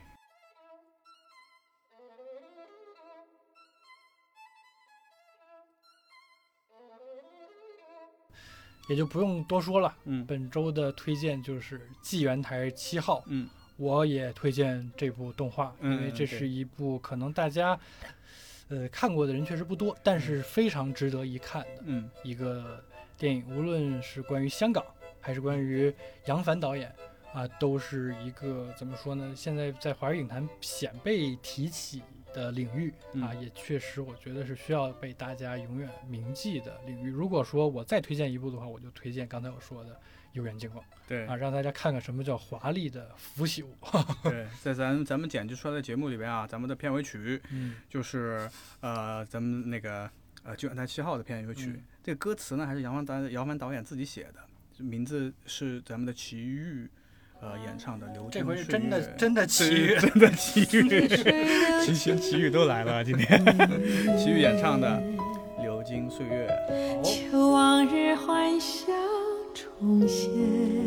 Speaker 1: 也就不用多说了。
Speaker 2: 嗯
Speaker 1: 本周的推荐就是《纪元台七号》，
Speaker 2: 嗯
Speaker 1: 我也推荐这部动画，因为这是一部可能大家呃看过的人确实不多，但是非常值得一看的
Speaker 2: 嗯
Speaker 1: 一个电影。无论是关于香港，还是关于杨凡导演啊，都是一个怎么说呢？现在在华语影坛鲜被提起的领域啊，
Speaker 2: 嗯
Speaker 1: 也确实我觉得是需要被大家永远铭记的领域。如果说我再推荐一部的话，我就推荐刚才我说的《游园惊梦》
Speaker 2: 对
Speaker 1: 啊，让大家看看什么叫华丽的腐朽。
Speaker 2: 对，在咱咱们剪辑出来的节目里边啊，咱们的片尾曲
Speaker 1: 嗯
Speaker 2: 就是呃咱们那个呃《救援台七号》的片尾曲，
Speaker 1: 嗯
Speaker 2: 这个歌词呢还是杨帆导杨帆导演自己写的，名字是咱们的齐豫呃演唱的《流金岁
Speaker 1: 回是真的真的奇遇，
Speaker 2: 真的齐豫，齐齐齐豫都来了，今天奇遇演唱的《流金岁月》。
Speaker 3: 求往日欢笑重现。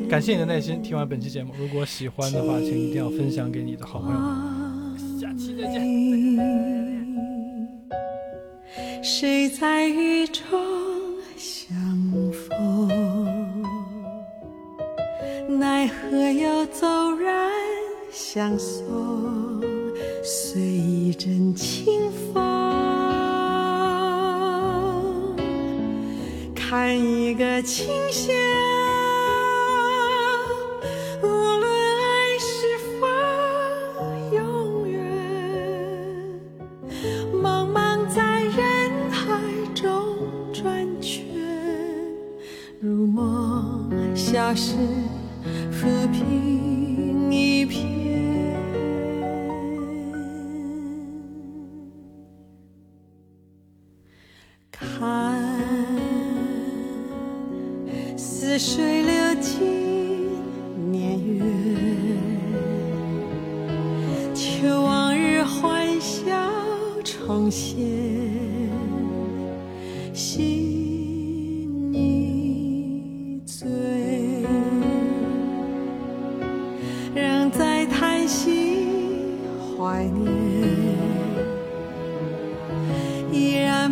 Speaker 1: 感谢你的耐心，听完本期节目，如果喜欢的话，请一定要分享给你的好朋友们。下期再见。
Speaker 3: 谁在雨中奈何又骤然相送，随一阵清风。看一个清香，无论爱是否永远。茫茫在人海中转圈，如梦消失，和平。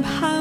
Speaker 3: 依